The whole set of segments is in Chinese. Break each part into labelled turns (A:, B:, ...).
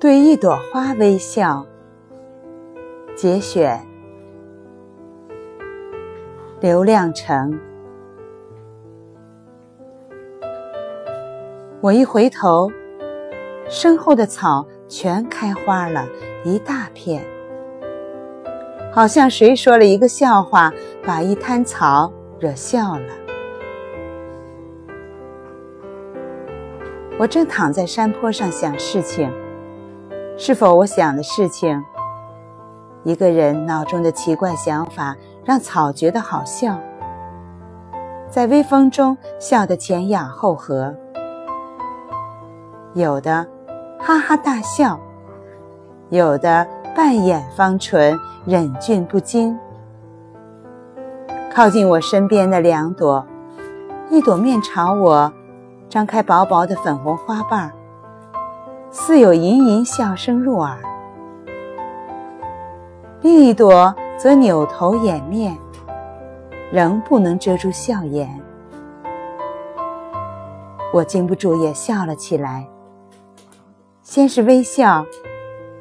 A: 对一朵花微笑。节选，刘亮程。我一回头，身后的草全开花了，一大片，好像谁说了一个笑话，把一滩草惹笑了。我正躺在山坡上想事情，是否我想的事情？一个人脑中的奇怪想法，让草觉得好笑，在微风中笑得前仰后合。有的哈哈大笑，有的半掩方唇，忍俊不禁。靠近我身边的两朵，一朵面朝我，张开薄薄的粉红花瓣儿，似有盈盈笑声入耳；另一朵则扭头掩面，仍不能遮住笑颜。我禁不住也笑了起来。先是微笑，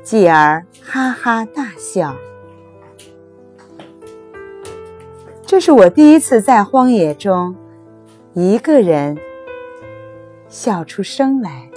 A: 继而哈哈大笑。这是我第一次在荒野中一个人笑出声来。